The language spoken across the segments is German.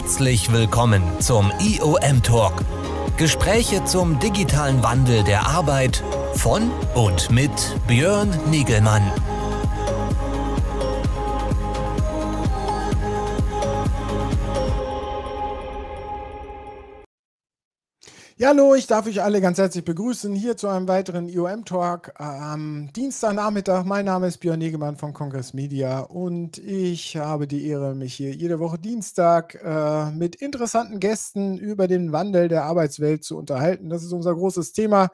Herzlich willkommen zum IOM Talk. Gespräche zum digitalen Wandel der Arbeit von und mit Björn Nigelmann. Ja, hallo, ich darf euch alle ganz herzlich begrüßen hier zu einem weiteren IOM-Talk am Dienstagnachmittag. Mein Name ist Björn Negemann von Kongress Media und ich habe die Ehre, mich hier jede Woche Dienstag äh, mit interessanten Gästen über den Wandel der Arbeitswelt zu unterhalten. Das ist unser großes Thema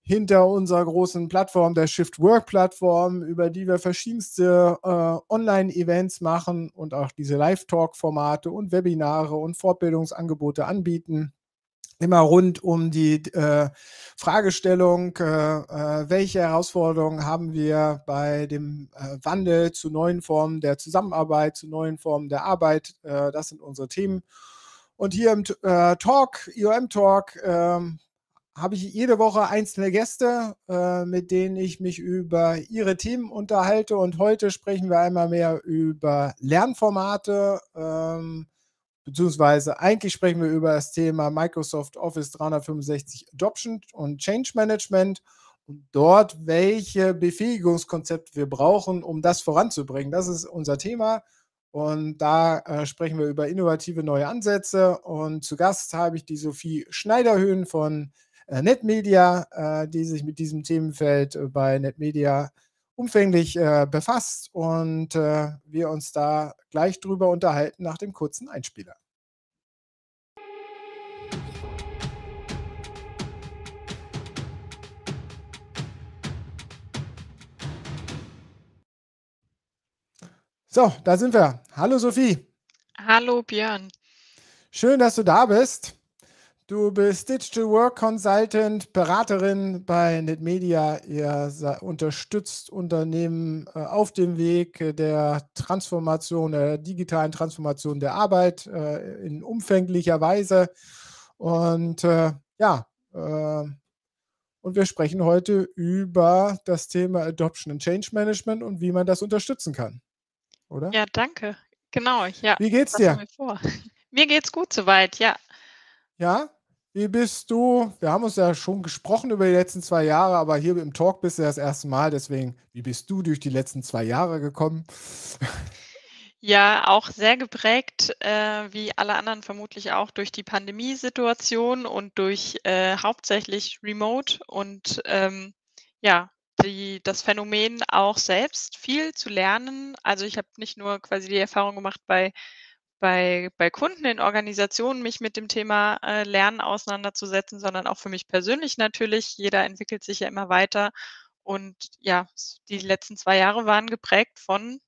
hinter unserer großen Plattform, der Shift Work Plattform, über die wir verschiedenste äh, Online-Events machen und auch diese Live-Talk-Formate und Webinare und Fortbildungsangebote anbieten immer rund um die äh, Fragestellung, äh, äh, welche Herausforderungen haben wir bei dem äh, Wandel zu neuen Formen der Zusammenarbeit, zu neuen Formen der Arbeit. Äh, das sind unsere Themen. Und hier im äh, Talk, IOM Talk, ähm, habe ich jede Woche einzelne Gäste, mit denen ich mich über ihre Themen unterhalte. Und heute sprechen wir einmal mehr über Lernformate. Ähm, beziehungsweise eigentlich sprechen wir über das Thema Microsoft Office 365 Adoption und Change Management und dort, welche Befähigungskonzepte wir brauchen, um das voranzubringen. Das ist unser Thema. Und da äh, sprechen wir über innovative neue Ansätze. Und zu Gast habe ich die Sophie Schneiderhöhen von äh, NetMedia, äh, die sich mit diesem Themenfeld äh, bei NetMedia umfänglich äh, befasst und äh, wir uns da gleich drüber unterhalten nach dem kurzen Einspieler. So, da sind wir. Hallo Sophie. Hallo Björn. Schön, dass du da bist. Du bist Digital Work Consultant, Beraterin bei NetMedia. Ihr unterstützt Unternehmen äh, auf dem Weg der Transformation, der digitalen Transformation der Arbeit äh, in umfänglicher Weise. Und äh, ja, und wir sprechen heute über das Thema Adoption and Change Management und wie man das unterstützen kann. Oder? Ja, danke. Genau, ja. Wie geht's dir? Mir, mir geht's gut soweit, ja. Ja? Wie bist du? Wir haben uns ja schon gesprochen über die letzten zwei Jahre, aber hier im Talk bist du das erste Mal. Deswegen, wie bist du durch die letzten zwei Jahre gekommen? Ja, auch sehr geprägt, äh, wie alle anderen vermutlich auch durch die Pandemiesituation und durch äh, hauptsächlich Remote und ähm, ja, die, das Phänomen auch selbst viel zu lernen. Also ich habe nicht nur quasi die Erfahrung gemacht bei bei, bei Kunden in Organisationen mich mit dem Thema äh, Lernen auseinanderzusetzen, sondern auch für mich persönlich natürlich. Jeder entwickelt sich ja immer weiter. Und ja, die letzten zwei Jahre waren geprägt von,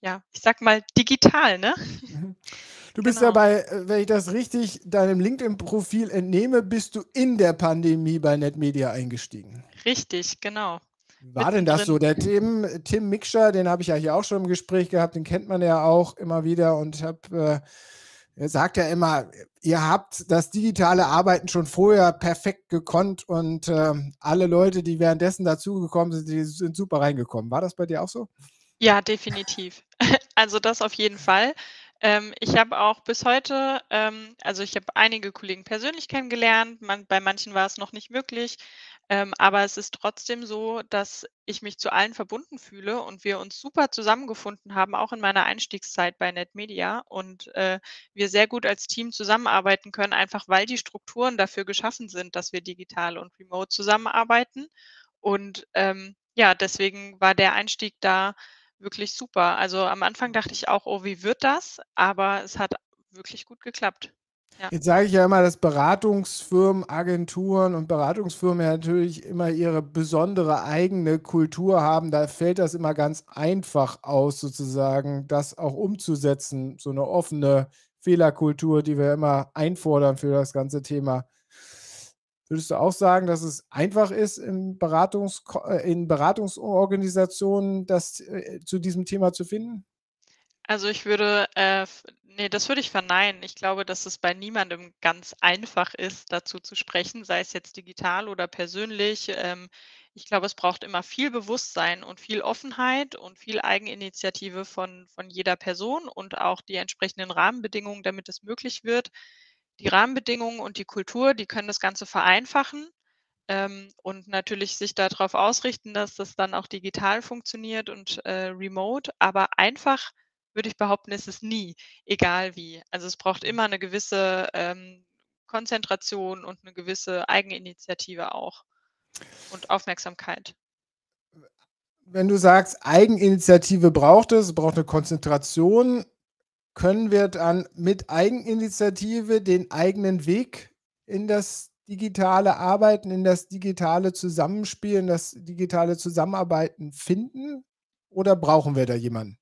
ja, ich sag mal, digital, ne? Mhm. Du bist genau. dabei, äh, wenn ich das richtig deinem LinkedIn-Profil entnehme, bist du in der Pandemie bei NetMedia eingestiegen. Richtig, genau. War denn das so? Der Tim, Tim Mixer, den habe ich ja hier auch schon im Gespräch gehabt, den kennt man ja auch immer wieder und habe, äh, er sagt ja immer, ihr habt das digitale Arbeiten schon vorher perfekt gekonnt und äh, alle Leute, die währenddessen dazugekommen sind, die sind super reingekommen. War das bei dir auch so? Ja, definitiv. Also das auf jeden Fall. Ähm, ich habe auch bis heute, ähm, also ich habe einige Kollegen persönlich kennengelernt, man, bei manchen war es noch nicht möglich, ähm, aber es ist trotzdem so, dass ich mich zu allen verbunden fühle und wir uns super zusammengefunden haben, auch in meiner Einstiegszeit bei NetMedia und äh, wir sehr gut als Team zusammenarbeiten können, einfach weil die Strukturen dafür geschaffen sind, dass wir digital und remote zusammenarbeiten. Und ähm, ja, deswegen war der Einstieg da wirklich super. Also am Anfang dachte ich auch, oh, wie wird das? Aber es hat wirklich gut geklappt. Ja. Jetzt sage ich ja immer, dass Beratungsfirmen, Agenturen und Beratungsfirmen ja natürlich immer ihre besondere eigene Kultur haben. Da fällt das immer ganz einfach aus, sozusagen, das auch umzusetzen. So eine offene Fehlerkultur, die wir immer einfordern für das ganze Thema. Würdest du auch sagen, dass es einfach ist, in, Beratungs äh, in Beratungsorganisationen das äh, zu diesem Thema zu finden? Also, ich würde, äh, f ne, das würde ich verneinen. Ich glaube, dass es bei niemandem ganz einfach ist, dazu zu sprechen, sei es jetzt digital oder persönlich. Ähm, ich glaube, es braucht immer viel Bewusstsein und viel Offenheit und viel Eigeninitiative von von jeder Person und auch die entsprechenden Rahmenbedingungen, damit es möglich wird. Die Rahmenbedingungen und die Kultur, die können das Ganze vereinfachen, ähm, und natürlich sich da drauf ausrichten, dass das dann auch digital funktioniert und, äh, remote, aber einfach würde ich behaupten, ist es nie, egal wie. Also, es braucht immer 'ne gewisse, ähm, Konzentration und 'ne gewisse Eigeninitiative auch und Aufmerksamkeit. Wenn du sagst, Eigeninitiative braucht es, braucht 'ne Konzentration, können wir dann mit Eigeninitiative den eigenen Weg in das digitale Arbeiten, in das digitale Zusammenspiel, in das digitale Zusammenarbeiten finden oder brauchen wir da jemanden,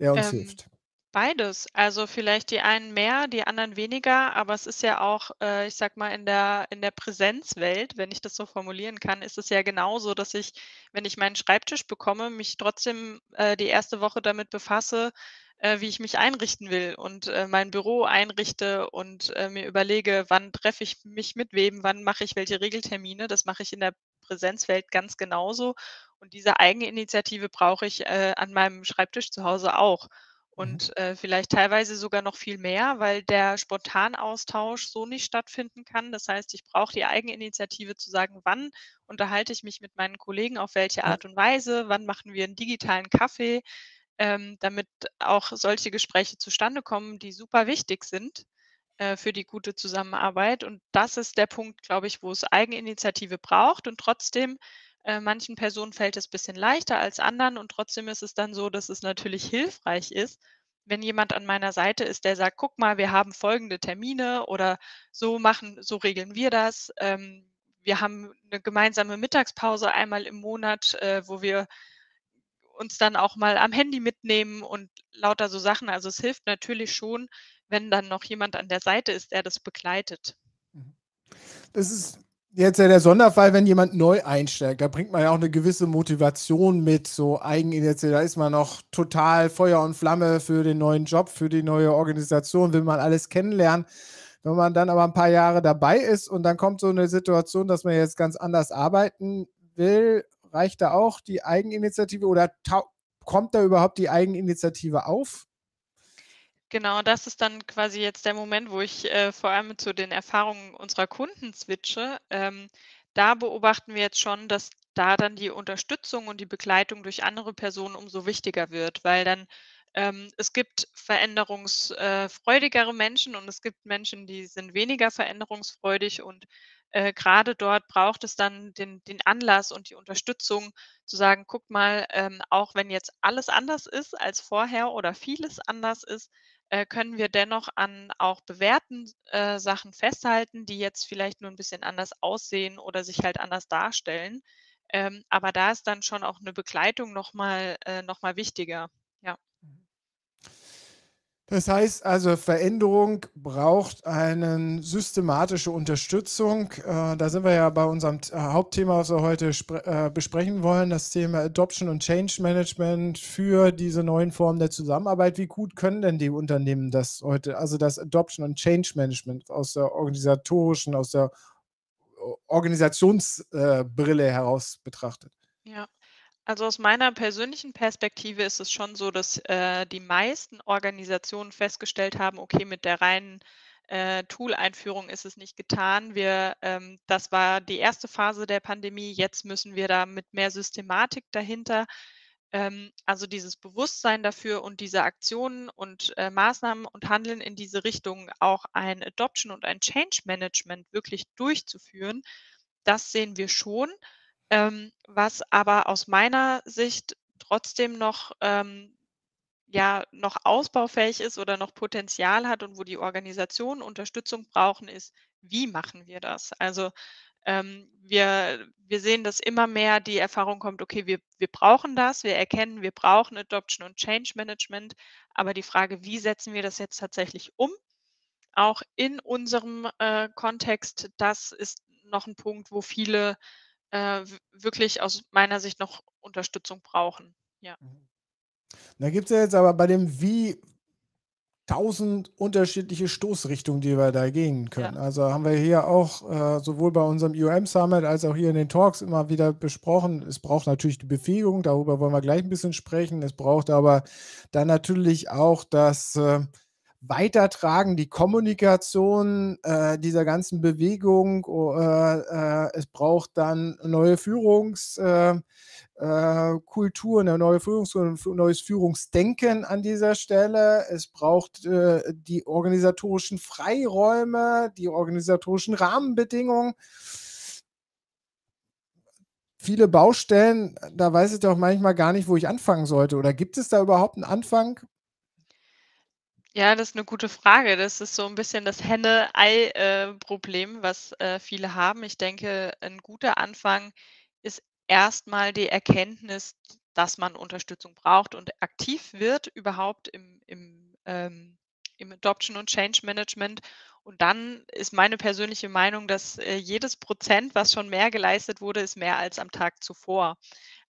der uns Ähm, hilft? beides. Also, vielleicht die einen mehr, die anderen weniger, aber es ist ja auch, äh, ich sage mal, in der in der Präsenzwelt, wenn ich das so formulieren kann, ist es ja genauso, dass ich, wenn ich meinen Schreibtisch bekomme, mich trotzdem, äh, die 1. Woche damit befasse, äh, wie ich mich einrichten will und, äh, mein Büro einrichte und, äh, mir überlege, wann treffe ich mich mit wem, wann mache ich welche Regeltermine. Das mache ich in der Präsenzwelt ganz genauso und diese Eigeninitiative brauche ich, äh, an meinem Schreibtisch zu Hause auch Mhm. und, äh, vielleicht teilweise sogar noch viel mehr, weil der Spontanaustausch so nicht stattfinden kann. Das heißt, ich brauche die Eigeninitiative zu sagen: „Wann unterhalte ich mich mit meinen Kollegen, auf welche. Art und Weise? Wann machen wir 'n digitalen Kaffee?“ Ähm, damit auch solche Gespräche zustande kommen, die super wichtig sind, äh, für die gute Zusammenarbeit. Und das ist der Punkt, glaube ich, wo es Eigeninitiative braucht und trotzdem, äh, manchen Personen fällt es bisschen leichter als anderen und trotzdem ist es dann so, dass es natürlich hilfreich ist, wenn jemand an meiner Seite ist, der sagt: „Guck mal, wir haben folgende Termine oder so machen so regeln wir das. Ähm, wir haben 'ne gemeinsame Mittagspause einmal im Monat, äh, wo wir uns dann auch mal am Handy mitnehmen“ und lauter so Sachen. Also, es hilft natürlich schon, wenn dann noch jemand an der Seite ist, der das begleitet. Mhm. Das ist jetzt ja der Sonderfall, wenn jemand neu einsteigt. Da bringt man ja auch 'ne gewisse Motivation mit, so Eigeninitiative. Da ist man noch total Feuer und Flamme für den neuen Job, für die neue Organisation, will man alles kennenlernen. Wenn man dann aber 'n paar Jahre dabei ist und dann kommt so 'ne Situation, dass man jetzt ganz anders arbeiten will, reicht da auch die Eigeninitiative oder kommt da überhaupt die Eigeninitiative auf? Genau, das ist dann quasi jetzt der Moment, wo ich, äh, vor allem zu den Erfahrungen unserer Kunden switche. Ähm, da beobachten wir jetzt schon, dass da dann die Unterstützung und die Begleitung durch andere Personen umso wichtiger wird, weil dann ähm, es gibt veränderungs äh, freudigere Menschen und es gibt Menschen, die sind weniger veränderungsfreudig und, äh, grade dort braucht es dann den den Anlass und die Unterstützung zu sagen: „Guck mal, ähm, auch wenn jetzt alles anders ist als vorher oder vieles anders ist, äh, können wir dennoch an auch bewährten äh, Sachen festhalten, die jetzt vielleicht nur 'n bisschen anders aussehen oder sich halt anders darstellen.“ Ähm, aber da ist dann schon auch 'ne Begleitung noch mal äh, noch wichtiger, ja. Das heißt also, Veränderung braucht einen systematische Unterstützung. Äh, da sind wir ja bei unserem T Hauptthema, was wir heute äh, besprechen wollen, das Thema Adoption und Change Management für diese neuen Formen der Zusammenarbeit. Wie gut können denn die Unternehmen das heute, also das Adoption und Change Management aus der organisatorischen, aus der O Organisations äh, Brille heraus betrachtet? Ja. Also, aus meiner persönlichen Perspektive ist es schon so, dass, äh, die meisten Organisationen festgestellt haben: „Okay, mit der reinen, äh, Tool-Einführung ist es nicht getan. Wir ähm, das war die 1. Phase der Pandemie, jetzt müssen wir da mit mehr Systematik dahinter“ ähm, also, dieses Bewusstsein dafür und diese Aktionen und, äh, Maßnahmen und Handeln in diese Richtung, auch ein Adoption und ein Change Management wirklich durchzuführen, das sehen wir schon. Ähm, was aber aus meiner Sicht trotzdem noch, ähm, ja, noch ausbaufähig ist oder noch Potenzial hat und wo die Organisationen Unterstützung brauchen, ist: Wie machen wir das? Also, ähm, wir wir sehen, dass immer mehr die Erfahrung kommt: „Okay, wir wir brauchen das. Wir erkennen, wir brauchen Adoption und Change Management.“ Aber die Frage: „Wie setzen wir das jetzt tatsächlich um?“ Auch in unserem, äh, Kontext, das ist noch 'n Punkt, wo viele, äh, wirklich aus meiner Sicht noch Unterstützung brauchen, ja. Mhm. Da gibt es ja jetzt aber bei dem Wie tausend unterschiedliche Stoßrichtungen, die wir da gehen können. Ja. Also haben wir hier auch äh, sowohl bei unserem UM Summit als auch hier in den Talks immer wieder besprochen. Es braucht natürlich die Befähigung, darüber wollen wir gleich ein bisschen sprechen. Es braucht aber dann natürlich auch das äh, Weitertragen, die Kommunikation äh, dieser ganzen Bewegung. Äh, äh, es braucht dann neue Führungs- äh, äh, eine neue Führungs ein neues Führungsdenken an dieser Stelle. Es braucht äh, die organisatorischen Freiräume, die organisatorischen Rahmenbedingungen. Viele Baustellen, da weiß ich doch manchmal gar nicht, wo ich anfangen sollte. Oder gibt es da überhaupt einen Anfang? Ja, das ist eine gute Frage. Das ist so ein bisschen das Henne-Ei-Problem, äh, was äh, viele haben. Ich denke, ein guter Anfang ist erstmal die Erkenntnis, dass man Unterstützung braucht und aktiv wird überhaupt im, im, ähm, im Adoption und Change Management. Und dann ist meine persönliche Meinung, dass äh, jedes Prozent, was schon mehr geleistet wurde, ist mehr als am Tag zuvor.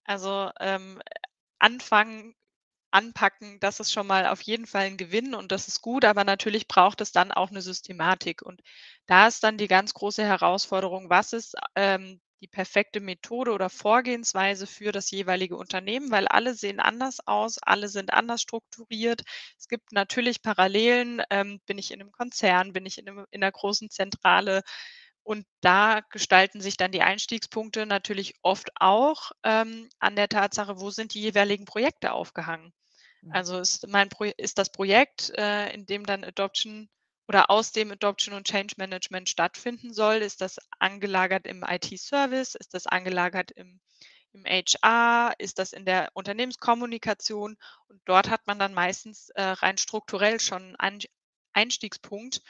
Also ähm, anfangen, anpacken, das ist schon mal auf jeden Fall ein Gewinn und das ist gut, aber natürlich braucht es dann auch eine Systematik. Und da ist dann die ganz große Herausforderung, was ist ähm, die perfekte Methode oder Vorgehensweise für das jeweilige Unternehmen, weil alle sehen anders aus, alle sind anders strukturiert. Es gibt natürlich Parallelen. Ähm, bin ich in einem Konzern, bin ich in, einem, in einer großen Zentrale? Und da gestalten sich dann die Einstiegspunkte natürlich oft auch ähm, an der Tatsache, wo sind die jeweiligen Projekte aufgehangen. Mhm. Also ist, mein Pro ist das Projekt, äh, in dem dann Adoption oder aus dem Adoption und Change Management stattfinden soll? Ist das angelagert im IT-Service? Ist das angelagert im, im HR? Ist das in der Unternehmenskommunikation? Und dort hat man dann meistens äh, rein strukturell schon einen Einstiegspunkt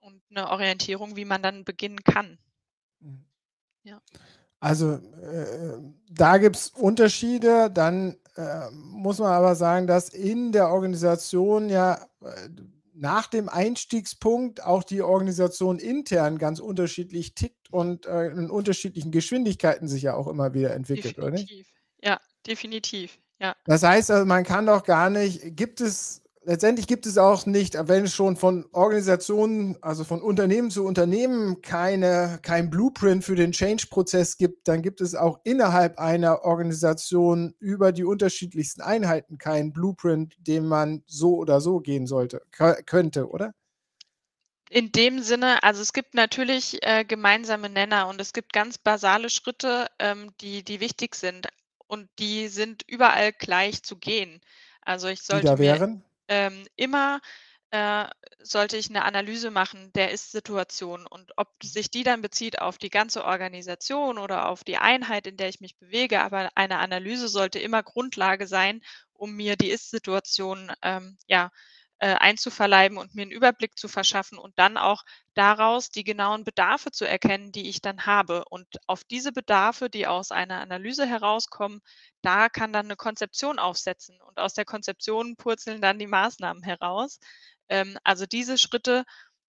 und eine Orientierung, wie man dann beginnen kann. Mhm. Ja. Also äh, da gibt es Unterschiede. Dann äh, muss man aber sagen, dass in der Organisation ja äh, nach dem Einstiegspunkt auch die Organisation intern ganz unterschiedlich tickt und äh, in unterschiedlichen Geschwindigkeiten sich ja auch immer wieder entwickelt, definitiv. oder? Ja, definitiv. Ja. Das heißt, also man kann doch gar nicht, gibt es letztendlich gibt es auch nicht, wenn es schon von Organisationen, also von Unternehmen zu Unternehmen keine, kein Blueprint für den Change-Prozess gibt, dann gibt es auch innerhalb einer Organisation über die unterschiedlichsten Einheiten keinen Blueprint, den man so oder so gehen sollte, könnte, oder? In dem Sinne, also es gibt natürlich äh, gemeinsame Nenner und es gibt ganz basale Schritte, ähm, die, die wichtig sind und die sind überall gleich zu gehen. Also ich sollte die da wären? Ähm, immer äh, sollte ich eine Analyse machen der Ist-Situation und ob sich die dann bezieht auf die ganze Organisation oder auf die Einheit, in der ich mich bewege. Aber eine Analyse sollte immer Grundlage sein, um mir die Ist-Situation ähm, ja, äh, einzuverleiben und mir einen Überblick zu verschaffen und dann auch daraus die genauen Bedarfe zu erkennen, die ich dann habe. Und auf diese Bedarfe, die aus einer Analyse herauskommen, da kann dann eine Konzeption aufsetzen und aus der Konzeption purzeln dann die Maßnahmen heraus. Ähm, also diese Schritte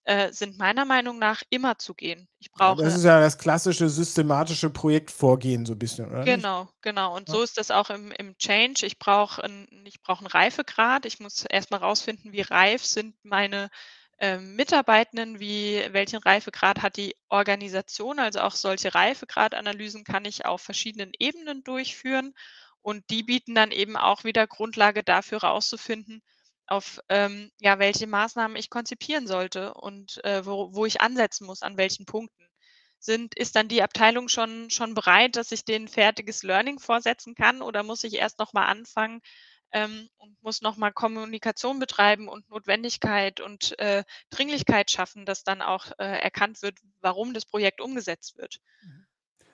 äh, sind meiner Meinung nach immer zu gehen. Ich brauche. das ist ja das klassische systematische Projektvorgehen, so ein bisschen, oder? Genau, nicht? genau. Und ja. so ist das auch im, im Change. Ich brauche ein, ich brauch einen Reifegrad. Ich muss erstmal rausfinden, wie reif sind meine äh, Mitarbeitenden, wie, welchen Reifegrad hat die Organisation. Also auch solche Reifegradanalysen kann ich auf verschiedenen Ebenen durchführen. Und die bieten dann eben auch wieder Grundlage dafür herauszufinden, auf ähm, ja, welche Maßnahmen ich konzipieren sollte und äh, wo, wo ich ansetzen muss, an welchen Punkten. Sind, ist dann die Abteilung schon, schon bereit, dass ich denen fertiges Learning vorsetzen kann oder muss ich erst nochmal anfangen ähm, und muss nochmal Kommunikation betreiben und Notwendigkeit und äh, Dringlichkeit schaffen, dass dann auch äh, erkannt wird, warum das Projekt umgesetzt wird. Mhm.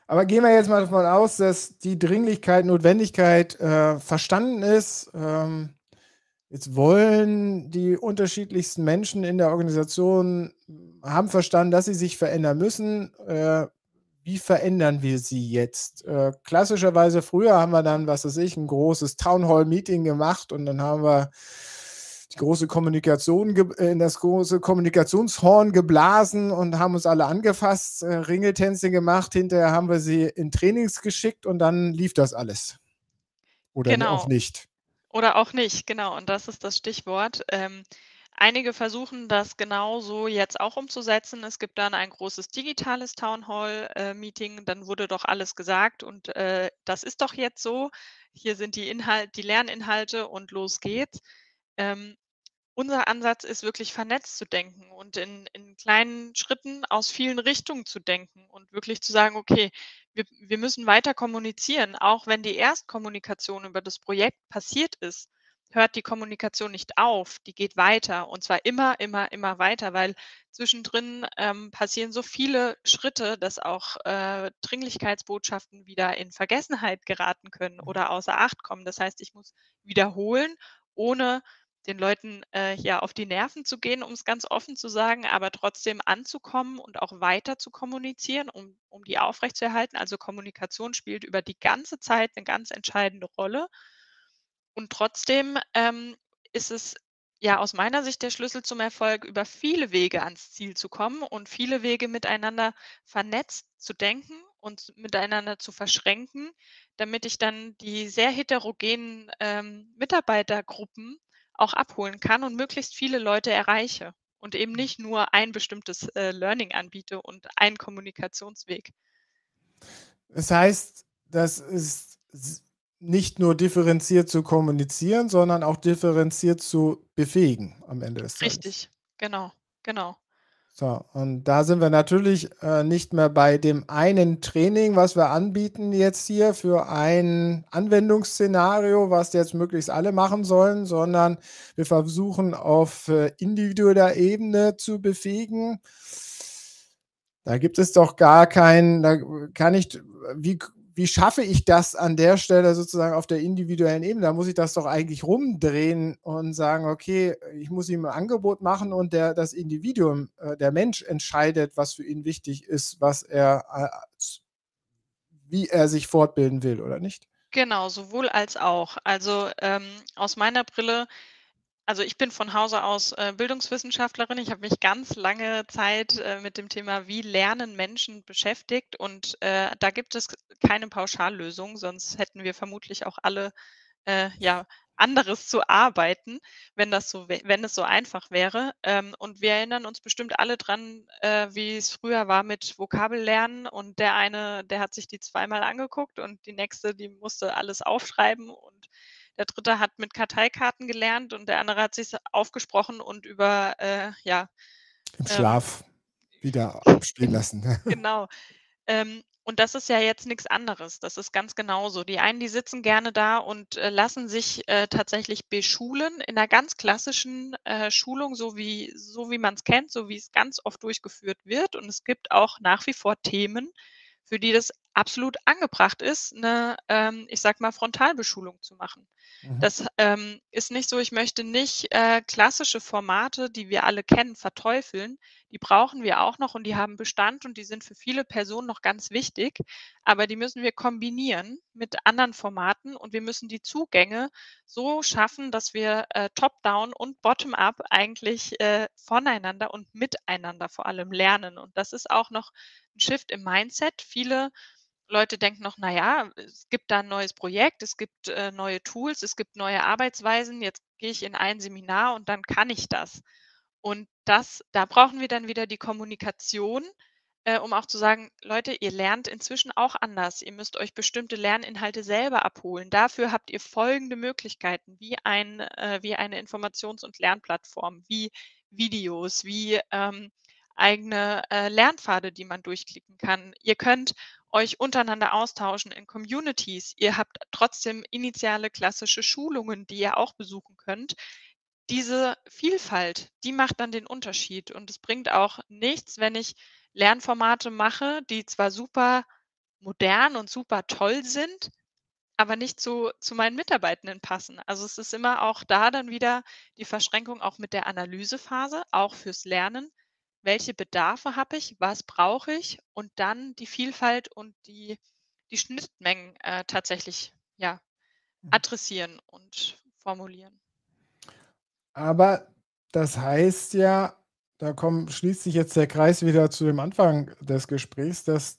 Aber gehen wir jetzt mal davon aus, dass die Dringlichkeit, Notwendigkeit äh, verstanden ist. Ähm, Jetzt wollen die unterschiedlichsten Menschen in der Organisation haben verstanden, dass sie sich verändern müssen. Äh, wie verändern wir sie jetzt? Äh, klassischerweise früher haben wir dann, was weiß ich, ein großes Town Hall Meeting gemacht und dann haben wir die große Kommunikation äh, in das große Kommunikationshorn geblasen und haben uns alle angefasst, äh, Ringeltänze gemacht. Hinterher haben wir sie in Trainings geschickt und dann lief das alles. Oder genau. auch nicht. Oder auch nicht, genau. Und das ist das Stichwort. Ähm, einige versuchen das genauso jetzt auch umzusetzen. Es gibt dann ein großes digitales Town Hall äh, dann wurde doch alles gesagt und äh, das ist doch jetzt so. Hier sind die Inhalt, die Lerninhalte und los geht's. Ähm, unser Ansatz ist wirklich vernetzt zu denken und in, in kleinen Schritten aus vielen Richtungen zu denken und wirklich zu sagen, okay, wir, wir müssen weiter kommunizieren, auch wenn die Erstkommunikation über das Projekt passiert ist, hört die Kommunikation nicht auf, die geht weiter und zwar immer, immer, immer weiter, weil zwischendrin ähm, passieren so viele Schritte, dass auch äh, Dringlichkeitsbotschaften wieder in Vergessenheit geraten können mhm. oder außer Acht kommen. Das heißt, ich muss wiederholen, ohne den Leuten äh, ja auf die Nerven zu gehen, um es ganz offen zu sagen, aber trotzdem anzukommen und auch weiter zu kommunizieren, um, um die aufrechtzuerhalten. Also Kommunikation spielt über die ganze Zeit eine ganz entscheidende Rolle. Und trotzdem ähm, ist es ja aus meiner Sicht der Schlüssel zum Erfolg, über viele Wege ans Ziel zu kommen und viele Wege miteinander vernetzt zu denken und miteinander zu verschränken, damit ich dann die sehr heterogenen ähm, Mitarbeitergruppen auch abholen kann und möglichst viele Leute erreiche und eben nicht nur ein bestimmtes äh, Learning anbiete und einen Kommunikationsweg. Das heißt, das ist nicht nur differenziert zu kommunizieren, sondern auch differenziert zu befähigen am Ende des Tages. Richtig, genau, genau. So, und da sind wir natürlich äh, nicht mehr bei dem einen Training, was wir anbieten jetzt hier für ein Anwendungsszenario, was jetzt möglichst alle machen sollen, sondern wir versuchen auf äh, individueller Ebene zu befähigen. Da gibt es doch gar keinen, da kann ich, wie, wie schaffe ich das an der Stelle sozusagen auf der individuellen Ebene? Da muss ich das doch eigentlich rumdrehen und sagen, okay, ich muss ihm ein Angebot machen und der, das Individuum, äh, der Mensch entscheidet, was für ihn wichtig ist, was er, äh, wie er sich fortbilden will oder nicht? Genau, sowohl als auch. Also ähm, aus meiner Brille also ich bin von Hause aus äh, Bildungswissenschaftlerin. Ich habe mich ganz lange Zeit äh, mit dem Thema, wie lernen Menschen beschäftigt. Und äh, da gibt es keine Pauschallösung, sonst hätten wir vermutlich auch alle äh, ja, anderes zu arbeiten, wenn das so, wenn es so einfach wäre. Ähm, und wir erinnern uns bestimmt alle dran, wie es früher war mit Vokabellernen. Und der eine, der hat sich die zweimal angeguckt und die nächste, die musste alles aufschreiben und der dritte hat mit Karteikarten gelernt und der andere hat sich aufgesprochen und über, äh, ja. Im ähm, Schlaf wieder abspielen lassen. genau. Ähm, und das ist ja jetzt nichts anderes. Das ist ganz genauso. Die einen, die sitzen gerne da und äh, lassen sich äh, tatsächlich beschulen in einer ganz klassischen äh, Schulung, so wie, so wie man es kennt, so wie es ganz oft durchgeführt wird. Und es gibt auch nach wie vor Themen, für die das absolut angebracht ist, eine, ähm, ich sag mal, Frontalbeschulung zu machen. Mhm. Das ähm, ist nicht so, ich möchte nicht äh, klassische Formate, die wir alle kennen, verteufeln. Die brauchen wir auch noch und die haben Bestand und die sind für viele Personen noch ganz wichtig. Aber die müssen wir kombinieren mit anderen Formaten und wir müssen die Zugänge so schaffen, dass wir äh, top-down und bottom-up eigentlich äh, voneinander und miteinander vor allem lernen. Und das ist auch noch ein Shift im Mindset. Viele Leute denken noch, na ja, es gibt da ein neues Projekt, es gibt äh, neue Tools, es gibt neue Arbeitsweisen, jetzt gehe ich in ein Seminar und dann kann ich das. Und das, da brauchen wir dann wieder die Kommunikation, äh, um auch zu sagen, Leute, ihr lernt inzwischen auch anders. Ihr müsst euch bestimmte Lerninhalte selber abholen. Dafür habt ihr folgende Möglichkeiten, wie, ein, äh, wie eine Informations- und Lernplattform, wie Videos, wie ähm, eigene äh, Lernpfade, die man durchklicken kann. Ihr könnt euch untereinander austauschen in Communities. Ihr habt trotzdem initiale klassische Schulungen, die ihr auch besuchen könnt. Diese Vielfalt, die macht dann den Unterschied. Und es bringt auch nichts, wenn ich Lernformate mache, die zwar super modern und super toll sind, aber nicht zu, zu meinen Mitarbeitenden passen. Also es ist immer auch da dann wieder die Verschränkung auch mit der Analysephase, auch fürs Lernen welche Bedarfe habe ich, was brauche ich und dann die Vielfalt und die, die Schnittmengen äh, tatsächlich ja, mhm. adressieren und formulieren. Aber das heißt ja, da kommt, schließt sich jetzt der Kreis wieder zu dem Anfang des Gesprächs, dass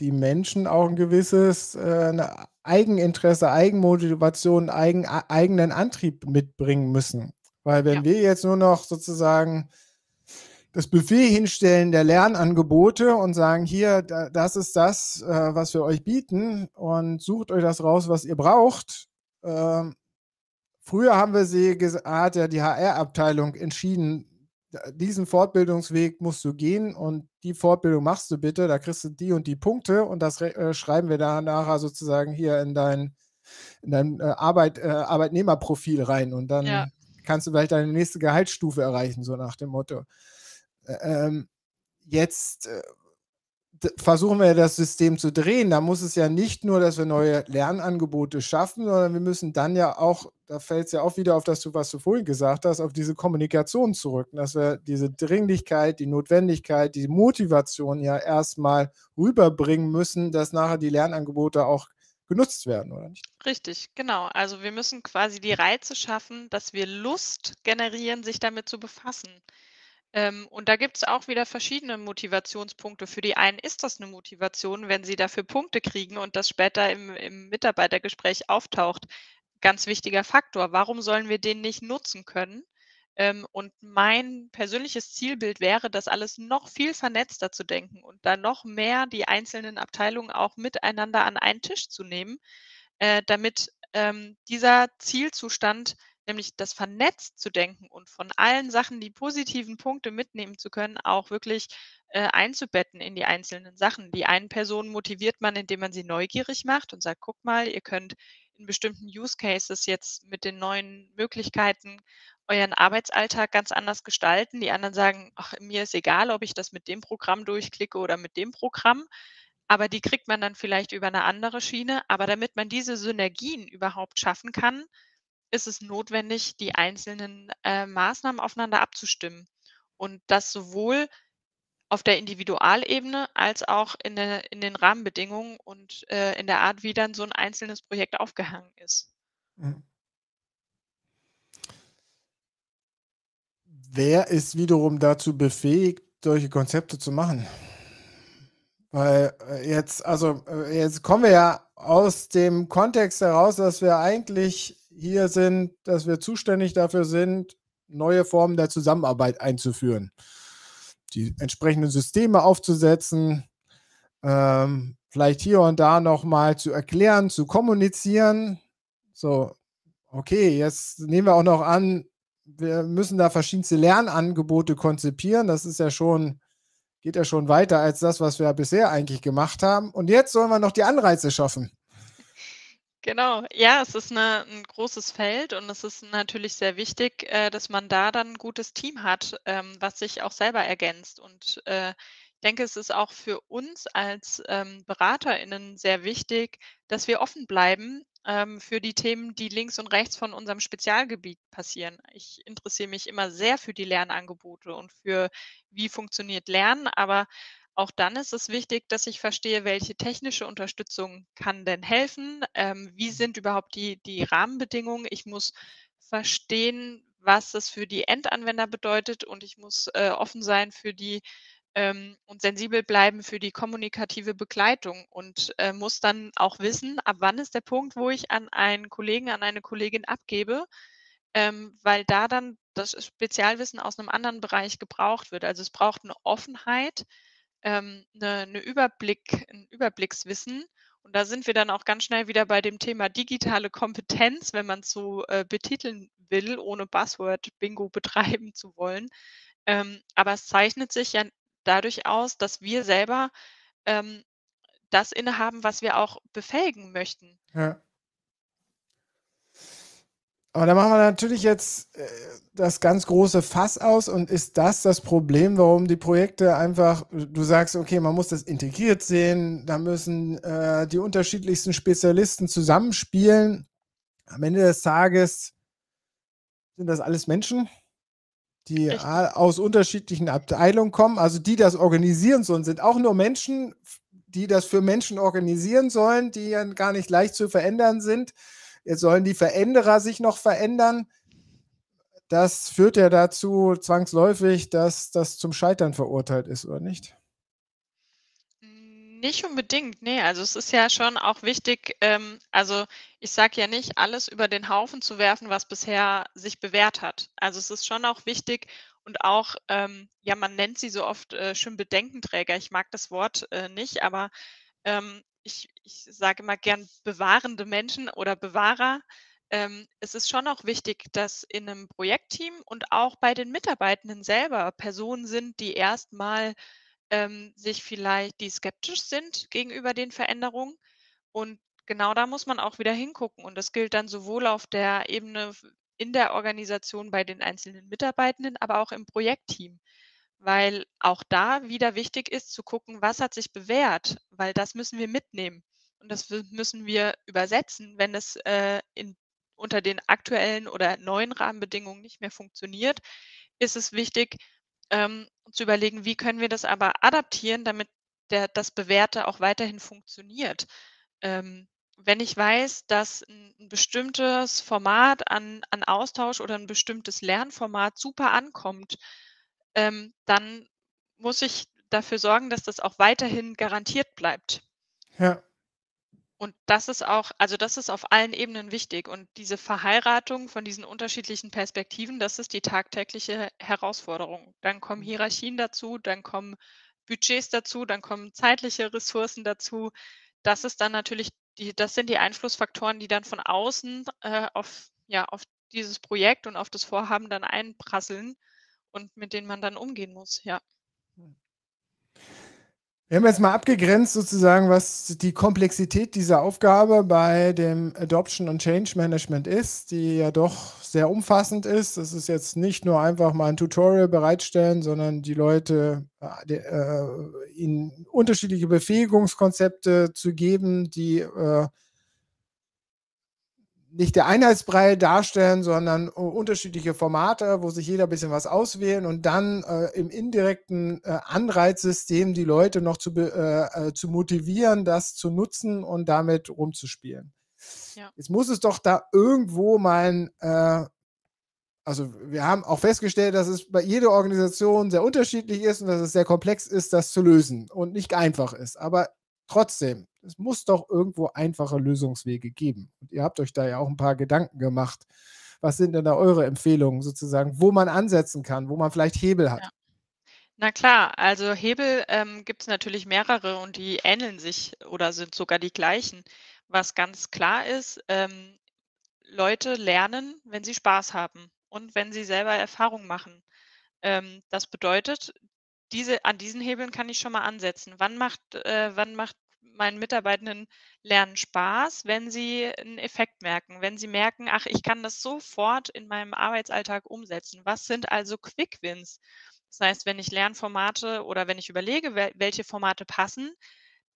die Menschen auch ein gewisses äh, Eigeninteresse, Eigenmotivation, eigen, eigenen Antrieb mitbringen müssen. Weil wenn ja. wir jetzt nur noch sozusagen das Buffet hinstellen der Lernangebote und sagen, hier, das ist das, äh, was wir euch bieten und sucht euch das raus, was ihr braucht. Ähm, früher haben wir sie, hat ja die HR-Abteilung entschieden, diesen Fortbildungsweg musst du gehen und die Fortbildung machst du bitte, da kriegst du die und die Punkte und das äh, schreiben wir da nachher sozusagen hier in dein, in dein äh, Arbeit, Arbeitnehmerprofil rein und dann ja. kannst du vielleicht deine nächste Gehaltsstufe erreichen, so nach dem Motto. Ähm, jetzt äh, versuchen wir das System zu drehen. Da muss es ja nicht nur, dass wir neue Lernangebote schaffen, sondern wir müssen dann ja auch, da fällt es ja auch wieder auf das, was du vorhin gesagt hast, auf diese Kommunikation zurück, dass wir diese Dringlichkeit, die Notwendigkeit, die Motivation ja erstmal rüberbringen müssen, dass nachher die Lernangebote auch genutzt werden, oder nicht? Richtig, genau. Also wir müssen quasi die Reize schaffen, dass wir Lust generieren, sich damit zu befassen. Ähm, und da gibt es auch wieder verschiedene Motivationspunkte. Für die einen ist das eine Motivation, wenn sie dafür Punkte kriegen und das später im, im Mitarbeitergespräch auftaucht. Ganz wichtiger Faktor. Warum sollen wir den nicht nutzen können? Ähm, und mein persönliches Zielbild wäre, das alles noch viel vernetzter zu denken und da noch mehr die einzelnen Abteilungen auch miteinander an einen Tisch zu nehmen, äh, damit ähm, dieser Zielzustand nämlich das vernetzt zu denken und von allen Sachen die positiven Punkte mitnehmen zu können, auch wirklich äh, einzubetten in die einzelnen Sachen. Die einen Personen motiviert man, indem man sie neugierig macht und sagt, guck mal, ihr könnt in bestimmten Use Cases jetzt mit den neuen Möglichkeiten euren Arbeitsalltag ganz anders gestalten. Die anderen sagen, ach, mir ist egal, ob ich das mit dem Programm durchklicke oder mit dem Programm. Aber die kriegt man dann vielleicht über eine andere Schiene. Aber damit man diese Synergien überhaupt schaffen kann, ist es notwendig, die einzelnen äh, Maßnahmen aufeinander abzustimmen. Und das sowohl auf der Individualebene als auch in, der, in den Rahmenbedingungen und äh, in der Art, wie dann so ein einzelnes Projekt aufgehangen ist. Mhm. Wer ist wiederum dazu befähigt, solche Konzepte zu machen? Weil äh, jetzt, also äh, jetzt kommen wir ja aus dem Kontext heraus, dass wir eigentlich hier sind, dass wir zuständig dafür sind, neue Formen der Zusammenarbeit einzuführen, die entsprechenden Systeme aufzusetzen, ähm, vielleicht hier und da nochmal zu erklären, zu kommunizieren. So, okay, jetzt nehmen wir auch noch an, wir müssen da verschiedenste Lernangebote konzipieren. Das ist ja schon, geht ja schon weiter als das, was wir bisher eigentlich gemacht haben. Und jetzt sollen wir noch die Anreize schaffen. Genau, ja, es ist 'ne 'n großes Feld und es ist natürlich sehr wichtig, äh, dass man da dann 'n gutes Team hat, ähm, was sich auch selber ergänzt. Und, äh, ich denke, es ist auch für uns als, ähm, BeraterInnen sehr wichtig, dass wir offen bleiben, ähm, für die Themen, die links und rechts von unserem Spezialgebiet passieren. Ich interessiere mich immer sehr für die Lernangebote und für wie funktioniert Lernen, aber auch dann ist es wichtig, dass ich verstehe, welche technische Unterstützung kann denn helfen? Ähm, wie mhm. sind überhaupt die, die Rahmenbedingungen? Ich muss verstehen, was das für die Endanwender bedeutet und ich muss äh, offen sein für die ähm, und sensibel bleiben für die kommunikative Begleitung und äh, muss dann auch wissen, ab wann ist der Punkt, wo ich an einen Kollegen, an eine Kollegin abgebe, ähm, weil da dann das Spezialwissen aus einem anderen Bereich gebraucht wird. Also es braucht eine Offenheit ähm, 'ne 'ne Überblick 'n Überblickswissen. Und da sind wir dann auch ganz schnell wieder bei dem Thema digitale Kompetenz, wenn man's so, äh, betiteln will, ohne Buzzword-Bingo betreiben zu wollen. Ähm, aber es zeichnet sich ja dadurch aus, dass wir selber, ähm, das innehaben, was wir auch befähigen möchten. Ja. Aber da machen wir natürlich jetzt äh, das ganz große Fass aus und ist das das Problem, warum die Projekte einfach, du sagst, okay, man muss das integriert sehen, da müssen äh, die unterschiedlichsten Spezialisten zusammenspielen. Am Ende des Tages sind das alles Menschen, die Richtig. aus unterschiedlichen Abteilungen kommen, also die das organisieren sollen, sind auch nur Menschen, die das für Menschen organisieren sollen, die ja gar nicht leicht zu verändern sind. Jetzt sollen die Veränderer sich noch verändern. Das führt ja dazu zwangsläufig, dass das zum Scheitern verurteilt ist, oder nicht? Nicht unbedingt, ne. Also, es ist ja schon auch wichtig ähm, also, ich sage ja nicht, alles über den Haufen zu werfen, was bisher sich bewährt hat. Also, es ist schon auch wichtig und auch, ähm ja, man nennt sie so oft, äh, schön Bedenkenträger. Ich mag das Wort, äh, nicht, aber, ähm, ich ich sage immer gern bewahrende Menschen oder Bewahrer. Ähm, es ist schon auch wichtig, dass in 'nem Projektteam und auch bei den Mitarbeitenden selber Personen sind, die erst mal ähm, sich vielleicht die skeptisch sind gegenüber den Veränderungen. Und genau da muss man auch wieder hingucken. Und das gilt dann sowohl auf der Ebene in der Organisation bei den einzelnen Mitarbeitenden, aber auch im Projektteam. Weil auch da wieder wichtig ist zu gucken, was hat sich bewährt, weil das müssen wir mitnehmen. Und das müssen wir übersetzen, wenn es, äh, in unter den aktuellen oder neuen Rahmenbedingungen nicht mehr funktioniert, ist es wichtig, ähm, zu überlegen, wie können wir das aber adaptieren, damit der das Bewährte auch weiterhin funktioniert. Ähm, wenn ich weiß, dass 'n 'n bestimmtes Format an an Austausch oder 'n bestimmtes Lernformat super ankommt, ähm, dann muss ich dafür sorgen, dass das auch weiterhin garantiert bleibt. Ja. Und das ist auch also, das ist auf allen Ebenen wichtig. Und diese Verheiratung von diesen unterschiedlichen Perspektiven, das ist die tagtägliche Herausforderung. Dann kommen Mhm. Hierarchien dazu, dann kommen Budgets dazu, dann kommen zeitliche Ressourcen dazu. Das ist dann natürlich die das sind die Einflussfaktoren, die dann von außen, äh, auf ja, auf dieses Projekt und auf das Vorhaben dann einprasseln und mit denen man dann umgehen muss, ja. Wir haben jetzt mal abgegrenzt sozusagen, was die Komplexität dieser Aufgabe bei dem Adoption und Change Management ist, die ja doch sehr umfassend ist. Das ist jetzt nicht nur einfach mal 'n Tutorial bereitstellen, sondern die Leute, äh, äh, ihnen unterschiedliche Befähigungskonzepte zu geben, die, äh nicht der Einheitsbrei darstellen, sondern unterschiedliche Formate, wo sich jeder bisschen was auswählen und dann, äh, im indirekten, äh, Anreizsystem die Leute noch zu äh, äh, zu motivieren, das zu nutzen und damit rumzuspielen. Ja. Jetzt muss es doch da irgendwo mal 'n, äh also, wir haben auch festgestellt, dass es bei jeder Organisation sehr unterschiedlich ist und dass es sehr komplex ist, das zu lösen und nicht einfach ist. Aber trotzdem, es muss doch irgendwo einfache Lösungswege geben. Und ihr habt euch da ja auch 'n paar Gedanken gemacht. Was sind denn da eure Empfehlungen sozusagen, wo man ansetzen kann, wo man vielleicht Hebel hat? Ja. Na klar, also Hebel, ähm, gibt's natürlich mehrere und die ähneln sich oder sind sogar die gleichen. Was ganz klar ist, ähm, Leute lernen, wenn sie Spaß haben und wenn sie selber Erfahrung machen. Ähm, das bedeutet, diese an diesen Hebeln kann ich schon mal ansetzen. Wann macht äh, wann macht meinen Mitarbeitenden Lernen Spaß? Wenn sie 'n Effekt merken, wenn sie merken: „Ach, ich kann das sofort in meinem Arbeitsalltag umsetzen.“ Was sind also Quick Wins? Das heißt, wenn ich Lernformate oder wenn ich überlege, wel welche Formate passen,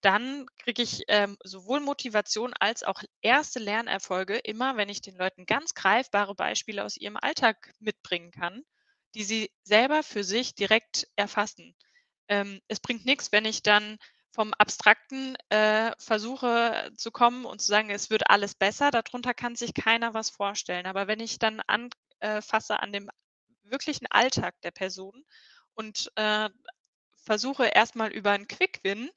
dann kriege ich, ähm, sowohl Motivation als auch erste Lernerfolge immer, wenn ich den Leuten ganz greifbare Beispiele aus ihrem Alltag mitbringen kann, die sie selber für sich direkt erfassen. Ähm, es bringt nix, wenn ich dann vom Abstrakten, äh, versuche zu kommen und zu sagen: „Es wird alles besser“, dadrunter kann sich keiner was vorstellen. Aber wenn ich dann an äh, an dem wirklichen Alltag der Person und, äh, versuche erst mal über 'n Quick Win,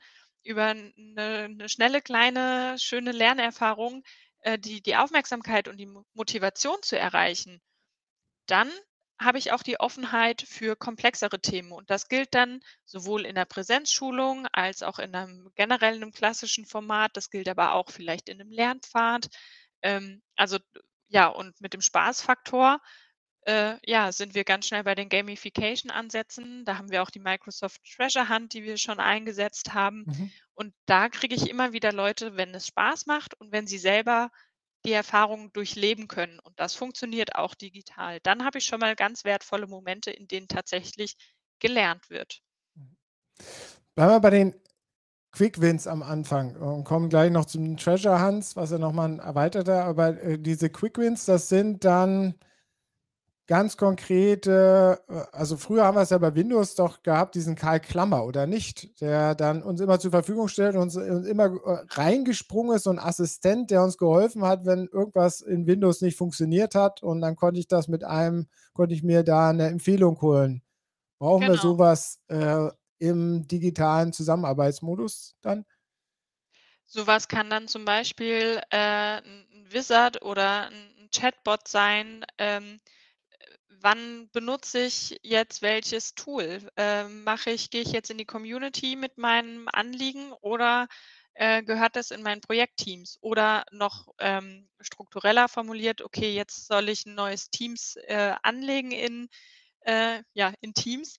über 'ne 'ne schnelle, kleine, schöne Lernerfahrung, äh, die die Aufmerksamkeit und die Mo Motivation zu erreichen, dann habe ich auch die Offenheit für komplexere Themen. Und das gilt dann sowohl in der Präsenzschulung als auch in 'nem generell 'nem klassischen Format. Das gilt aber auch vielleicht in 'nem Lernpfad. Ähm, also, ja, und mit dem Spaßfaktor, äh, ja, sind wir ganz schnell bei den Gamification-Ansätzen. Da haben wir auch die Microsoft Treasure Hunt, die wir schon eingesetzt haben. Mhm. Und da kriege ich immer wieder Leute, wenn es Spaß macht und wenn sie selber die Erfahrung durchleben können. Und das funktioniert auch digital. Dann habe ich schon mal ganz wertvolle Momente, in denen tatsächlich gelernt wird. Bleiben wir bei den Quick Wins am Anfang und kommen gleich noch zum Treasure Hunts, was ja noch mal 'n erweiterter aber, äh, diese Quick Wins, das sind dann ganz konkrete äh, also, früher haben wir's ja bei Windows doch gehabt, diesen Karl Klammer, oder nicht? Der dann uns immer zur Verfügung stellt und uns immer, äh, reingesprungen ist, so 'n Assistent, der uns geholfen hat, wenn irgendwas in Windows nicht funktioniert hat. Und dann konnte ich das mit einem konnte ich mir da 'ne Empfehlung holen. Brauchen wir Genau. so was, äh, im digitalen Zusammenarbeitsmodus dann? Sowas kann dann zum Beispiel, äh, 'n Wizard oder 'n Chatbot sein, ähm, äh, wann benutze ich jetzt welches Tool? Ähm, mache ich gehe ich jetzt in die Community mit meinem Anliegen oder, äh, gehört das in mein Projektteams? Oder noch, ähm, struktureller formuliert: „Okay, jetzt soll ich 'n neues Teams, äh, anlegen in äh, ja, in Teams.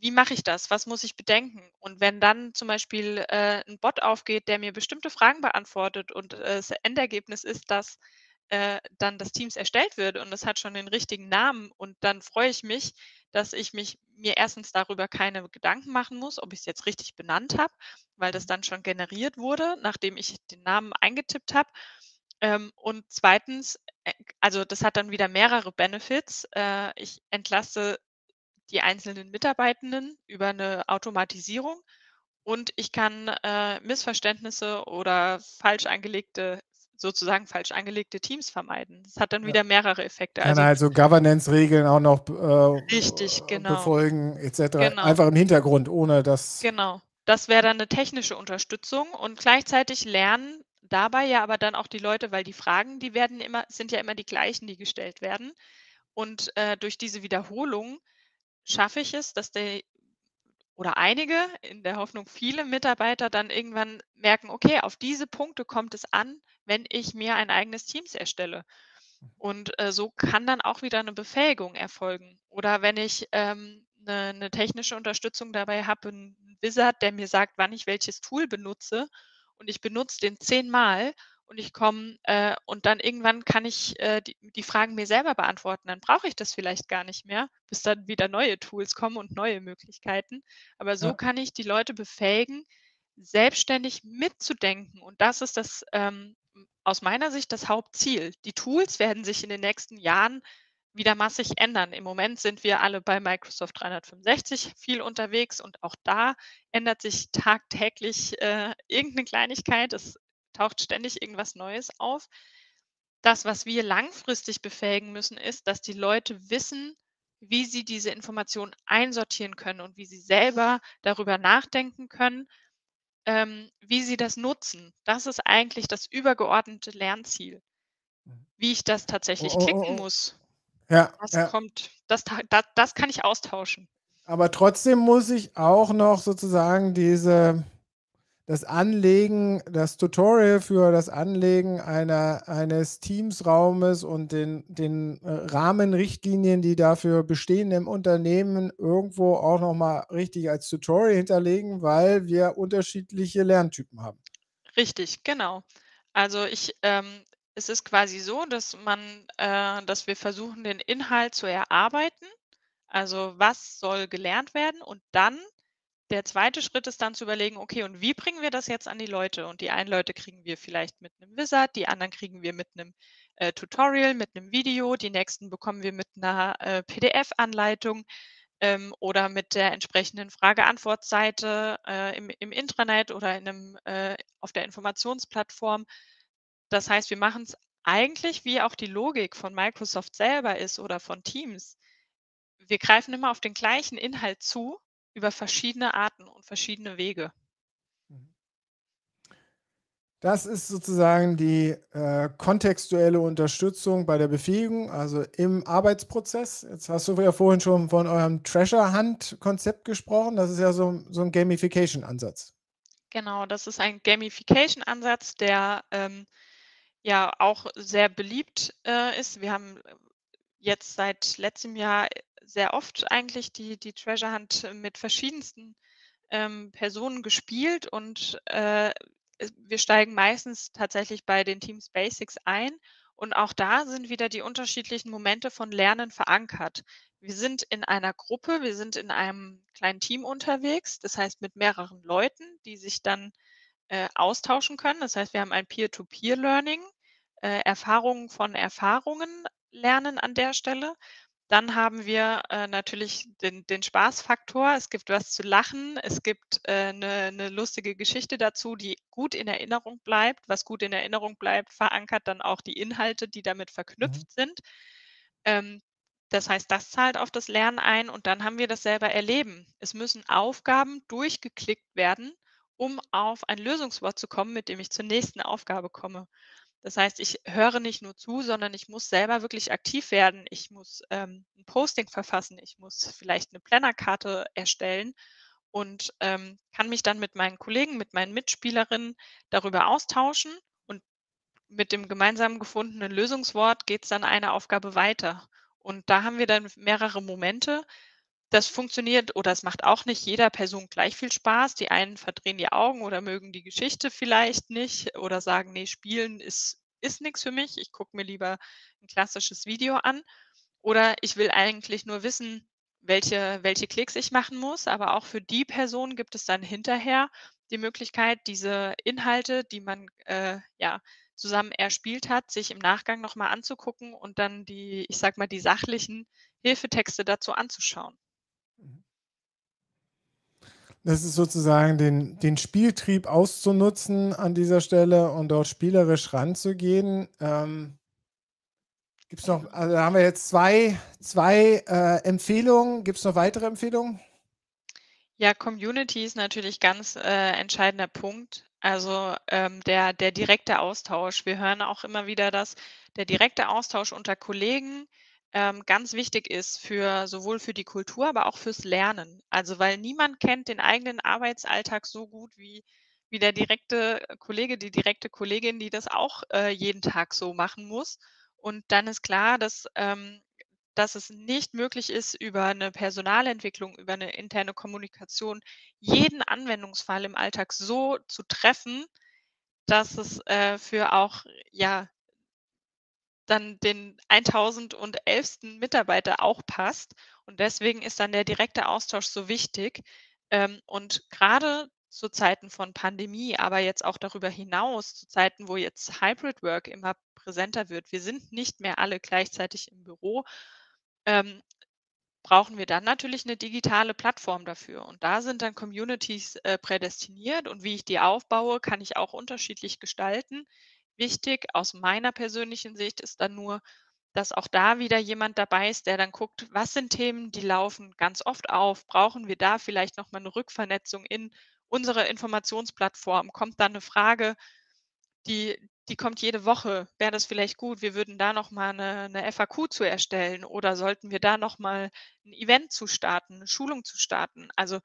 Wie mache ich das? Was muss ich bedenken?“ Und wenn dann zum Beispiel, äh, 'n Bot aufgeht, der mir bestimmte Fragen beantwortet und, äh, das Endergebnis ist, dass, äh, dann das Teams erstellt wird und es hat schon den richtigen Namen und dann freue ich mich, dass ich mich mir erstens darüber keine Gedanken machen muss, ob ich's jetzt richtig benannt habe, weil das dann schon generiert wurde, nachdem ich den Namen eingetippt habe. Ähm, und zweitens, äh, also, das hat dann wieder mehrere Benefits. Äh, ich entlaste die einzelnen Mitarbeitenden über 'ne Automatisierung und ich kann, äh, Missverständnisse oder falsch angelegte sozusagen falsch angelegte Teams vermeiden. Das hat dann wieder mehrere Effekte. Kann Also also Governance-Regeln auch noch b Richtig, äh, genau. befolgen et cetera, Genau. einfach im Hintergrund, ohne dass Genau. Das wäre dann 'ne technische Unterstützung und gleichzeitig lernen dabei ja aber dann auch die Leute, weil die Fragen, die werden immer sind ja immer die gleichen, die gestellt werden. Und, äh, durch diese Wiederholung schaffe ich es, dass der oder einige, in der Hoffnung viele Mitarbeiter dann irgendwann merken: „Okay, auf diese Punkte kommt es an, wenn ich mir ein eigenes Teams erstelle.“ Und, äh, so kann dann auch wieder 'ne Befähigung erfolgen. Oder wenn ich, ähm, 'ne 'ne technische Unterstützung dabei habe, 'n Wizard, der mir sagt, wann ich welches Tool benutze und ich benutze den zehnmal und ich komme äh, und dann irgendwann kann ich, äh, die die Fragen mir selber beantworten. Dann brauche ich das vielleicht gar nicht mehr, bis dann wieder neue Tools kommen und neue Möglichkeiten. Aber so Ja. kann ich die Leute befähigen, selbstständig mitzudenken und das ist das, ähm, hm, aus meiner Sicht das Hauptziel. Die Tools werden sich in den nächsten Jahren wieder massig ändern. Im Moment sind wir alle bei Microsoft 365 viel unterwegs und auch da ändert sich tagtäglich, äh, irgend 'ne Kleinigkeit. Es taucht ständig irgendwas Neues auf. Das, was wir langfristig befähigen müssen, ist, dass die Leute wissen, wie sie diese Informationen einsortieren können und wie sie selber darüber nachdenken können, ähm, wie sie das nutzen. Das ist eigentlich das übergeordnete Lernziel. Mhm. Wie ich das tatsächlich oh, oh, klicken oh. muss, Ja, das ja. kommt das ta da das kann ich austauschen. Aber trotzdem muss ich auch noch sozusagen diese das Anlegen das Tutorial für das Anlegen einer eines Teams-Raumes und den den, äh, Rahmenrichtlinien, die dafür bestehen im Unternehmen, irgendwo auch noch mal richtig als Tutorial hinterlegen, weil wir unterschiedliche Lerntypen haben. Richtig, genau. Also, ich ähm, es ist quasi so, dass man äh, dass wir versuchen, den Inhalt zu erarbeiten. Also, was soll gelernt werden? Und dann der 2. Schritt ist dann zu überlegen: „Okay, und wie bringen wir das jetzt an die Leute?“ Und die einen Leute kriegen wir vielleicht mit 'nem Wizard, die anderen kriegen wir mit 'nem, äh, Tutorial, mit 'nem Video, die nächsten bekommen wir mit 'ner, äh, PDF-Anleitung, ähm, oder mit der entsprechenden Frage-Antwort-Seite, äh, im im Intranet oder in 'nem äh, auf der Informationsplattform. Das heißt, wir machen's eigentlich, wie auch die Logik von Microsoft selber ist oder von Teams. Wir greifen immer auf den gleichen Inhalt zu über verschiedene Arten und verschiedene Wege. Mhm. Das ist sozusagen die, äh, kontextuelle Unterstützung bei der Befähigung, also im Arbeitsprozess. Jetzt hast du ja vorhin schon von eurem Treasure Hunt Konzept gesprochen. Das ist ja so so 'n Gamification-Ansatz. Genau, das ist ein Gamification-Ansatz, der, ähm, ja auch sehr beliebt, äh, ist. Wir haben jetzt seit letztem Jahr sehr oft eigentlich die die Treasure Hunt mit verschiedensten, ähm, Personen gespielt und, äh, wir steigen meistens tatsächlich bei den Teams Basics ein und auch da sind wieder die unterschiedlichen Momente von Lernen verankert. Wir sind in einer Gruppe, wir sind in einem kleinen Team unterwegs, das heißt mit mehreren Leuten, die sich dann, äh, austauschen können. Das heißt, wir haben ein Peer-to-Peer-Learning, äh, Erfahrungen von Erfahrungen lernen an der Stelle. Dann haben wir, äh, natürlich den den Spaßfaktor. Es gibt was zu lachen. Es gibt, äh, 'ne 'ne lustige Geschichte dazu, die gut in Erinnerung bleibt. Was gut in Erinnerung bleibt, verankert dann auch die Inhalte, die damit Mhm. verknüpft sind. Ähm, das heißt, das zahlt auf das Lernen ein und dann haben wir das selber Erleben. Es müssen Aufgaben durchgeklickt werden um auf ein Lösungswort zu kommen, mit dem ich zur nächsten Aufgabe komme. Das heißt, ich höre nicht nur zu, sondern ich muss selber wirklich aktiv werden. Ich muss ähm, ein Posting verfassen, ich muss vielleicht eine Plannerkarte erstellen und ähm, kann mich dann mit meinen Kollegen, mit meinen Mitspielerinnen darüber austauschen. Und mit dem gemeinsam gefundenen Lösungswort geht es dann eine Aufgabe weiter. Und da haben wir dann mehrere Momente. Das funktioniert oder es macht auch nicht jeder Person gleich viel Spaß. Die einen verdrehen die Augen oder mögen die Geschichte vielleicht nicht oder sagen, nee, Spielen ist, ist nichts für mich. Ich gucke mir lieber ein klassisches Video an. Oder ich will eigentlich nur wissen, welche, welche Klicks ich machen muss. Aber auch für die Person gibt es dann hinterher die Möglichkeit, diese Inhalte, die man äh, ja zusammen erspielt hat, sich im Nachgang nochmal anzugucken und dann die, ich sag mal, die sachlichen Hilfetexte dazu anzuschauen. Das ist sozusagen den, den Spieltrieb auszunutzen an dieser Stelle und dort spielerisch ranzugehen. Ähm, Gibt es noch, also da haben wir jetzt zwei, zwei äh, Empfehlungen. Gibt es noch weitere Empfehlungen? Ja, Community ist natürlich ganz äh, entscheidender Punkt. Also ähm, der, der direkte Austausch. Wir hören auch immer wieder, dass der direkte Austausch unter Kollegen ähm, ganz wichtig ist für sowohl für die Kultur, aber auch fürs Lernen. Also weil niemand kennt den eigenen Arbeitsalltag so gut wie, wie der direkte Kollege, die direkte Kollegin, die das auch äh, jeden Tag so machen muss. Und dann ist klar, dass, ähm, dass es nicht möglich ist, über eine Personalentwicklung, über eine interne Kommunikation jeden Anwendungsfall im Alltag so zu treffen, dass es äh, für auch ja dann den 1011. Mitarbeiter auch passt. Und deswegen ist dann der direkte Austausch so wichtig. Ähm, und gerade zu Zeiten von Pandemie, aber jetzt auch darüber hinaus, zu Zeiten, wo jetzt Hybrid Work immer präsenter wird, wir sind nicht mehr alle gleichzeitig im Büro, ähm, brauchen wir dann natürlich eine digitale Plattform dafür. Und da sind dann Communities äh, prädestiniert und wie ich die aufbaue, kann ich auch unterschiedlich gestalten. Wichtig aus meiner persönlichen Sicht ist dann nur, dass auch da wieder jemand dabei ist, der dann guckt, was sind Themen, die laufen ganz oft auf, brauchen wir da vielleicht nochmal eine Rückvernetzung in unsere Informationsplattform, kommt dann eine Frage, die, die kommt jede Woche. Wäre das vielleicht gut, wir würden da nochmal eine, eine FAQ zu erstellen oder sollten wir da nochmal ein Event zu starten, eine Schulung zu starten? Also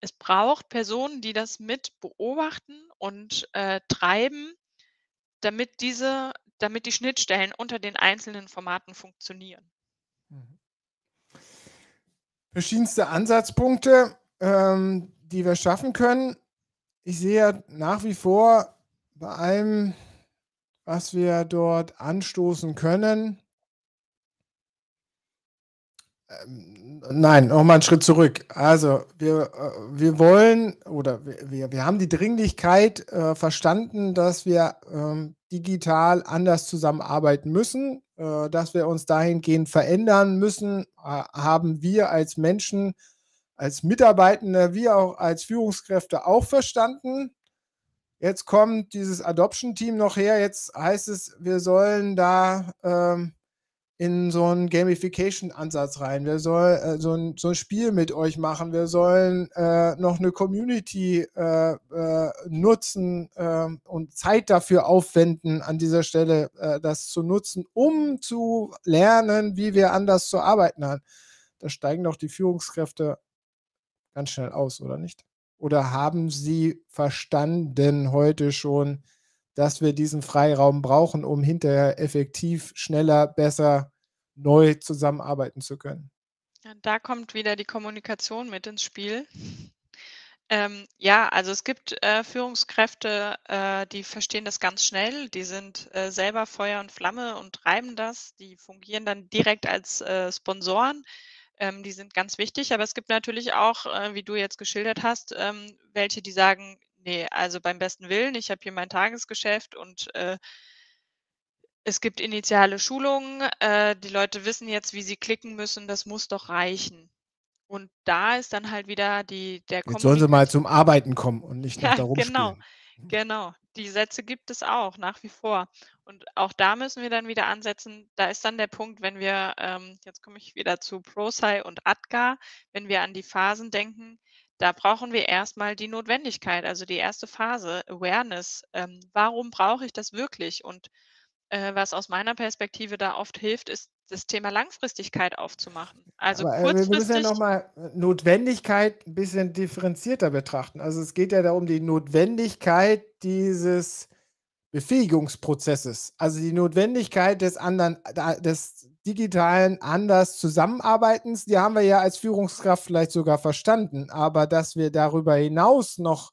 es braucht Personen, die das mit beobachten und äh, treiben, damit diese, damit die Schnittstellen unter den einzelnen Formaten funktionieren. Mhm. Verschiedenste Ansatzpunkte, ähm, die wir schaffen können. Ich sehe nach wie vor bei allem, was wir dort anstoßen können, nein, nochmal einen Schritt zurück. Also wir, äh, wir wollen oder wir, wir haben die Dringlichkeit äh, verstanden, dass wir ähm, digital anders zusammenarbeiten müssen, äh, dass wir uns dahingehend verändern müssen, äh, haben wir als Menschen, als Mitarbeitende, wie auch als Führungskräfte auch verstanden. Jetzt kommt dieses Adoption-Team noch her. Jetzt heißt es, wir sollen da ähm, in so einen Gamification-Ansatz rein. Wir sollen äh, so, ein, so ein Spiel mit euch machen. Wir sollen äh, noch eine Community äh, äh nutzen ähm, und Zeit dafür aufwenden, an dieser Stelle äh, das zu nutzen, um zu lernen, wie wir anders zu arbeiten haben. Da steigen doch die Führungskräfte ganz schnell aus, oder nicht? Oder haben Sie verstanden heute schon, dass wir diesen Freiraum brauchen, um hinterher effektiv, schneller, besser, neu zusammenarbeiten zu können. Da kommt wieder die Kommunikation mit ins Spiel. Ähm, ja, also es gibt äh, Führungskräfte, äh, die verstehen das ganz schnell, die sind äh, selber Feuer und Flamme und treiben das, die fungieren dann direkt als äh, Sponsoren, ähm, die sind ganz wichtig, aber es gibt natürlich auch, äh, wie du jetzt geschildert hast, ähm, welche, die sagen, nee, also beim besten Willen, ich habe hier mein Tagesgeschäft und äh, es gibt initiale Schulungen, äh, die Leute wissen jetzt, wie sie klicken müssen, das muss doch reichen. Und da ist dann halt wieder die der Jetzt sollen sie mal zum Arbeiten kommen und nicht Ja, da genau. Mhm. genau. Die Sätze gibt es auch nach wie vor. Und auch da müssen wir dann wieder ansetzen. Da ist dann der Punkt, wenn wir, ähm, jetzt komme ich wieder zu ProSci und ADGAR, wenn wir an die Phasen denken, Da brauchen wir erstmal die Notwendigkeit, also die erste Phase, Awareness. Ähm, warum brauche ich das wirklich? Und äh, was aus meiner Perspektive da oft hilft, ist das Thema Langfristigkeit aufzumachen. Also Aber äh, wir müssen ja kurzfristig nochmal Notwendigkeit ein bisschen differenzierter betrachten. Also es geht ja da um die Notwendigkeit dieses Befähigungsprozesses, also die Notwendigkeit des anderen, des digitalen anders Zusammenarbeitens, die haben wir ja als Führungskraft vielleicht sogar verstanden, aber dass wir darüber hinaus noch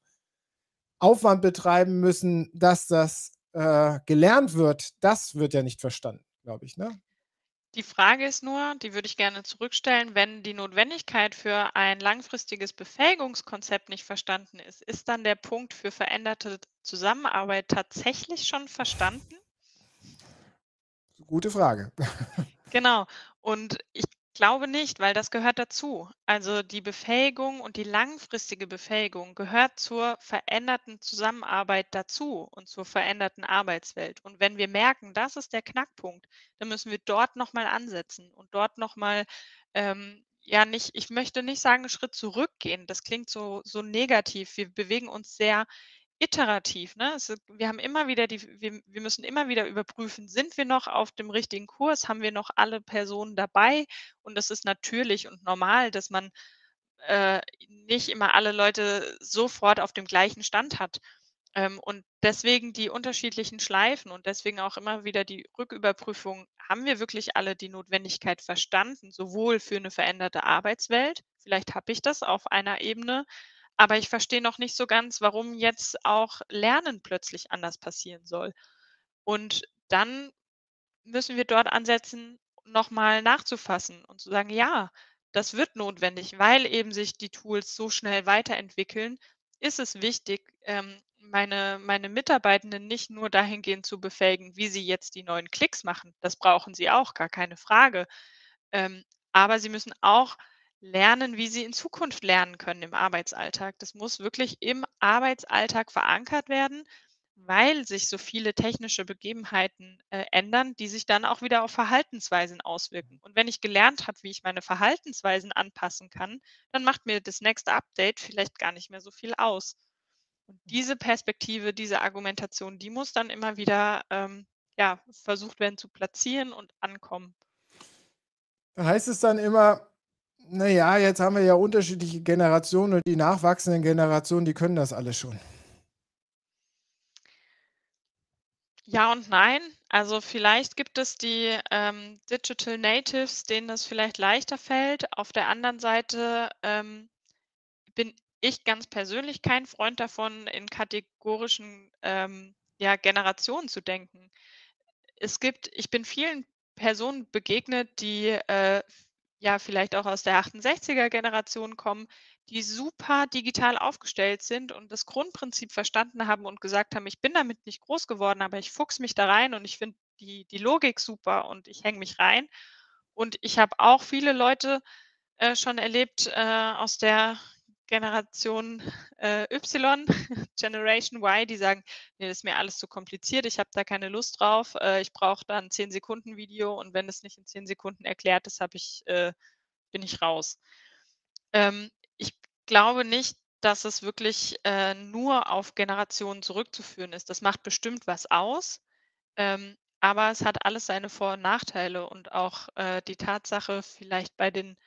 Aufwand betreiben müssen, dass das äh, gelernt wird, das wird ja nicht verstanden, glaube ich, ne? Die Frage ist nur, die würde ich gerne zurückstellen, wenn die Notwendigkeit für ein langfristiges Befähigungskonzept nicht verstanden ist, ist dann der Punkt für veränderte Zusammenarbeit tatsächlich schon verstanden? Gute Frage. Genau. Und ich glaube nicht, weil das gehört dazu. Also die Befähigung und die langfristige Befähigung gehört zur veränderten Zusammenarbeit dazu und zur veränderten Arbeitswelt. Und wenn wir merken, das ist der Knackpunkt, dann müssen wir dort nochmal ansetzen und dort nochmal, ähm, ja, nicht, ich möchte nicht sagen, einen Schritt zurückgehen. Das klingt so, so negativ. Wir bewegen uns sehr iterativ, ne? Es wir haben immer wieder die wir wir müssen immer wieder überprüfen, sind wir noch auf dem richtigen Kurs? Haben wir noch alle Personen dabei? Und das ist natürlich und normal, dass man, äh, nicht immer alle Leute sofort auf dem gleichen Stand hat. Ähm, und deswegen die unterschiedlichen Schleifen und deswegen auch immer wieder die Rücküberprüfung: Haben wir wirklich alle die Notwendigkeit verstanden, sowohl für eine veränderte Arbeitswelt? Vielleicht habe ich das auf einer Ebene, aber ich verstehe noch nicht so ganz, warum jetzt auch Lernen plötzlich anders passieren soll. Und dann müssen wir dort ansetzen, nochmal nachzufassen und zu sagen, ja, das wird notwendig, weil eben sich die Tools so schnell weiterentwickeln, ist es wichtig, ähm, meine, meine Mitarbeitenden nicht nur dahingehend zu befähigen, wie sie jetzt die neuen Klicks machen. Das brauchen sie auch, gar keine Frage. Ähm, aber sie müssen auch lernen, wie sie in Zukunft lernen können im Arbeitsalltag. Das muss wirklich im Arbeitsalltag verankert werden, weil sich so viele technische Begebenheiten äh, ändern, die sich dann auch wieder auf Verhaltensweisen auswirken. Und wenn ich gelernt habe, wie ich meine Verhaltensweisen anpassen kann, dann macht mir das nächste Update vielleicht gar nicht mehr so viel aus. Und diese Perspektive, diese Argumentation, die muss dann immer wieder ähm, ja, versucht werden zu platzieren und ankommen. Da heißt es dann immer, naja, jetzt haben wir ja unterschiedliche Generationen und die nachwachsenden Generationen, die können das alle schon. Ja und nein. Also vielleicht gibt es die ähm, Digital Natives, denen das vielleicht leichter fällt. Auf der anderen Seite ähm, bin ich ganz persönlich kein Freund davon, in kategorischen ähm, ja, Generationen zu denken. Es gibt, ich bin vielen Personen begegnet, die äh, ja vielleicht auch aus der 68er Generation kommen, die super digital aufgestellt sind und das Grundprinzip verstanden haben und gesagt haben, ich bin damit nicht groß geworden, aber ich fuchs mich da rein und ich finde die, die Logik super und ich hänge mich rein. Und ich habe auch viele Leute äh, schon erlebt äh, aus der Generation äh, Y, Generation Y, die sagen, nee, das ist mir alles zu kompliziert, ich habe da keine Lust drauf, äh, ich brauche da ein 10-Sekunden-Video und wenn es nicht in 10 Sekunden erklärt ist, ich, äh, bin ich raus. Ähm, ich glaube nicht, dass es wirklich äh, nur auf Generationen zurückzuführen ist. Das macht bestimmt was aus, ähm, aber es hat alles seine Vor- und Nachteile und auch äh, die Tatsache, vielleicht bei den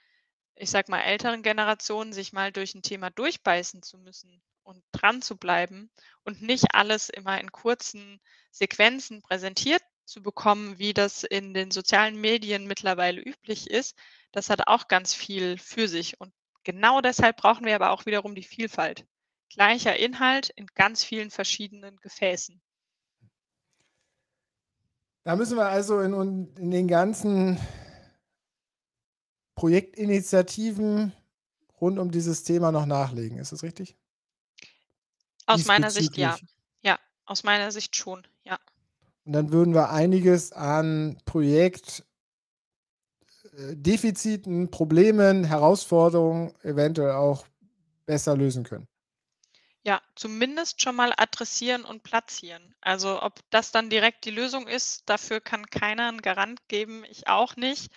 ich sage mal, älteren Generationen sich mal durch ein Thema durchbeißen zu müssen und dran zu bleiben und nicht alles immer in kurzen Sequenzen präsentiert zu bekommen, wie das in den sozialen Medien mittlerweile üblich ist, das hat auch ganz viel für sich. Und genau deshalb brauchen wir aber auch wiederum die Vielfalt. Gleicher Inhalt in ganz vielen verschiedenen Gefäßen. Da müssen wir also in, in den ganzen Projektinitiativen rund um dieses Thema noch nachlegen. Ist das richtig? Aus meiner Sicht ja. Ja, aus meiner Sicht schon, ja. Und dann würden wir einiges an Projektdefiziten, äh, Problemen, Herausforderungen eventuell auch besser lösen können. Ja, zumindest schon mal adressieren und platzieren. Also ob das dann direkt die Lösung ist, dafür kann keiner einen Garant geben, ich auch nicht.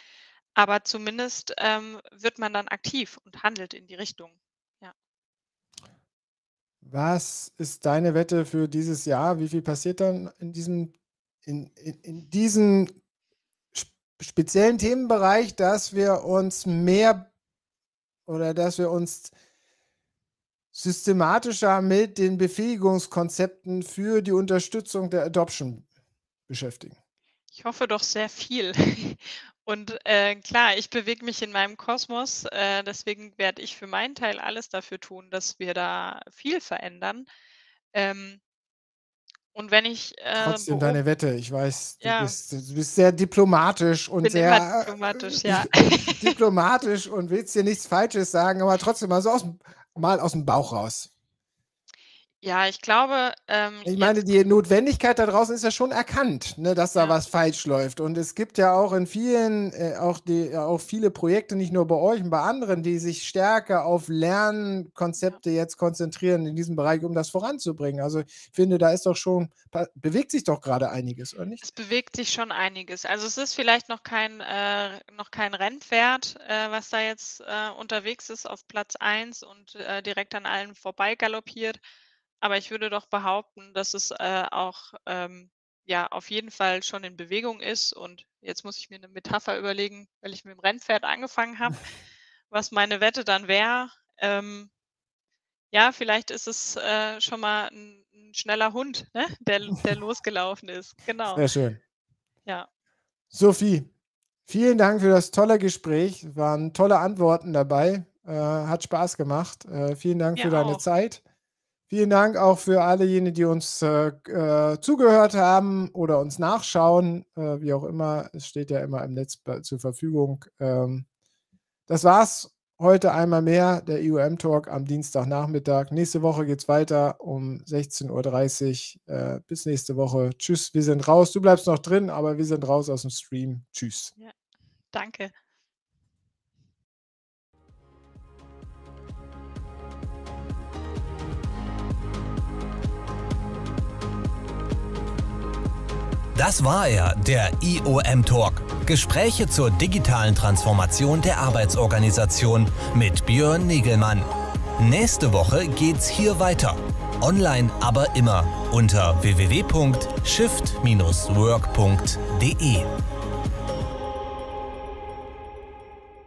Aber zumindest ähm, wird man dann aktiv und handelt in die Richtung. Ja. Was ist deine Wette für dieses Jahr? Wie viel passiert dann in diesem, in, in, in diesem speziellen Themenbereich, dass wir uns mehr oder dass wir uns systematischer mit den Befähigungskonzepten für die Unterstützung der Adoption beschäftigen? Ich hoffe doch sehr viel. Und äh, klar, ich bewege mich in meinem Kosmos, äh, deswegen werde ich für meinen Teil alles dafür tun, dass wir da viel verändern. Ähm, und wenn ich äh, trotzdem deine Wette, ich weiß, du, ja. bist, du bist, sehr diplomatisch und sehr diplomatisch, ja. diplomatisch und willst dir nichts Falsches sagen, aber trotzdem mal so aus, mal aus dem Bauch raus. Ja, ich glaube. Ähm, ich meine, die Notwendigkeit da draußen ist ja schon erkannt, ne, dass da ja. was falsch läuft. Und es gibt ja auch in vielen, äh, auch, die, auch viele Projekte, nicht nur bei euch und bei anderen, die sich stärker auf Lernkonzepte jetzt konzentrieren in diesem Bereich, um das voranzubringen. Also ich finde, da ist doch schon, bewegt sich doch gerade einiges, oder nicht? Es bewegt sich schon einiges. Also es ist vielleicht noch kein, äh, noch kein Rennpferd, äh, was da jetzt äh, unterwegs ist auf Platz 1 und äh, direkt an allen vorbei galoppiert. Aber ich würde doch behaupten, dass es äh, auch ähm, ja auf jeden Fall schon in Bewegung ist. Und jetzt muss ich mir eine Metapher überlegen, weil ich mit dem Rennpferd angefangen habe, was meine Wette dann wäre. Ähm, ja, vielleicht ist es äh, schon mal ein, ein schneller Hund, ne? der, der losgelaufen ist. Genau. Sehr schön. Ja. Sophie, vielen Dank für das tolle Gespräch. Es waren tolle Antworten dabei. Äh, hat Spaß gemacht. Äh, vielen Dank Mir für deine auch. Zeit. Vielen Dank auch für allejenigen, die uns äh, äh, zugehört haben oder uns nachschauen, äh, wie auch immer. Es steht ja immer im Netz zur Verfügung. Ähm, das war's heute einmal mehr, der IOM Talk am Dienstagnachmittag. Nächste Woche geht's weiter um 16.30 Uhr. Äh, bis nächste Woche. Tschüss, wir sind raus. Du bleibst noch drin, aber wir sind raus aus dem Stream. Tschüss. Ja, danke. Das war er, der IOM Talk. Gespräche zur digitalen Transformation der Arbeitsorganisation mit Björn Negelmann. Nächste Woche geht's hier weiter. Online aber immer unter www.shift-work.de.